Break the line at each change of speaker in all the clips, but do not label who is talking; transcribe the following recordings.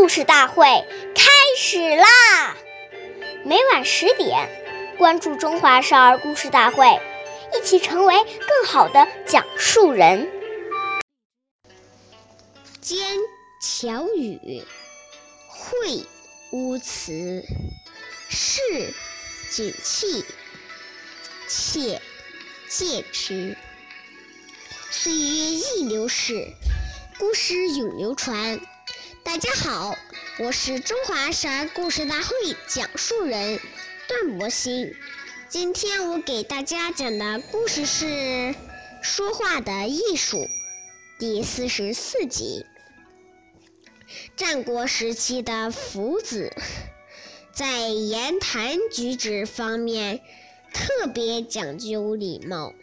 故事大会开始啦！每晚十点，关注《中华少儿故事大会》，一起成为更好的讲述人。
兼巧语，会乌词，是景气，且戒之。岁月易流逝，故事永流传。大家好，我是中华少儿故事大会讲述人段博鑫。今天我给大家讲的故事是《说话的艺术》第四十四集。战国时期的夫子，在言谈举止方面特别讲究礼貌。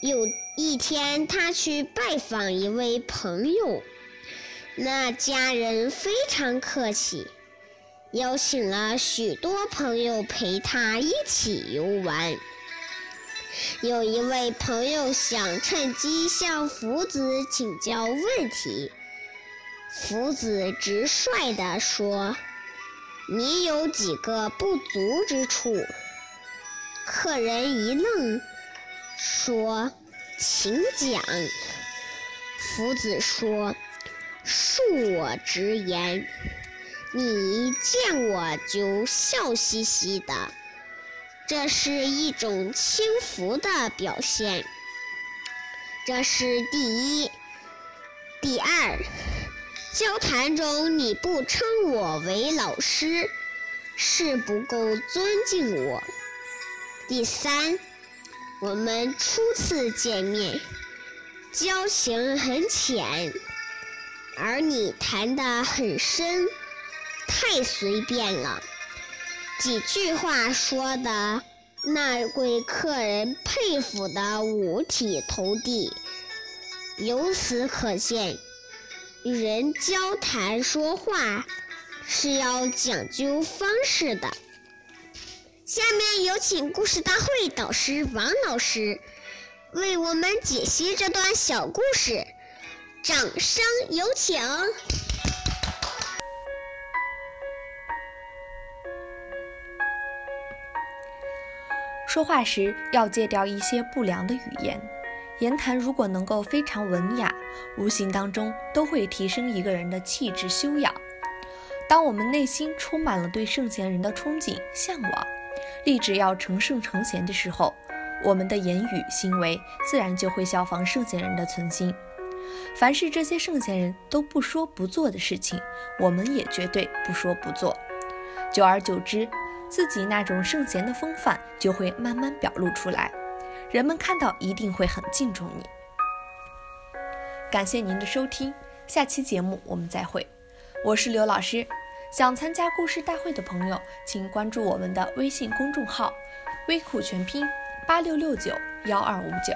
有一天，他去拜访一位朋友。那家人非常客气，邀请了许多朋友陪他一起游玩。有一位朋友想趁机向福子请教问题，福子直率地说：“你有几个不足之处？”客人一愣，说：“请讲。”福子说。恕我直言，你一见我就笑嘻嘻的，这是一种轻浮的表现。这是第一。第二，交谈中你不称我为老师，是不够尊敬我。第三，我们初次见面，交情很浅。而你谈得很深，太随便了。几句话说的，那位客人佩服的五体投地。由此可见，与人交谈说话是要讲究方式的。下面有请故事大会导师王老师为我们解析这段小故事。掌声有请！
说话时要戒掉一些不良的语言，言谈如果能够非常文雅，无形当中都会提升一个人的气质修养。当我们内心充满了对圣贤人的憧憬、向往，立志要成圣成贤的时候，我们的言语行为自然就会效仿圣贤人的存心。凡是这些圣贤人都不说不做的事情，我们也绝对不说不做。久而久之，自己那种圣贤的风范就会慢慢表露出来，人们看到一定会很敬重你。感谢您的收听，下期节目我们再会。我是刘老师，想参加故事大会的朋友，请关注我们的微信公众号“微库全拼八六六九幺二五九”。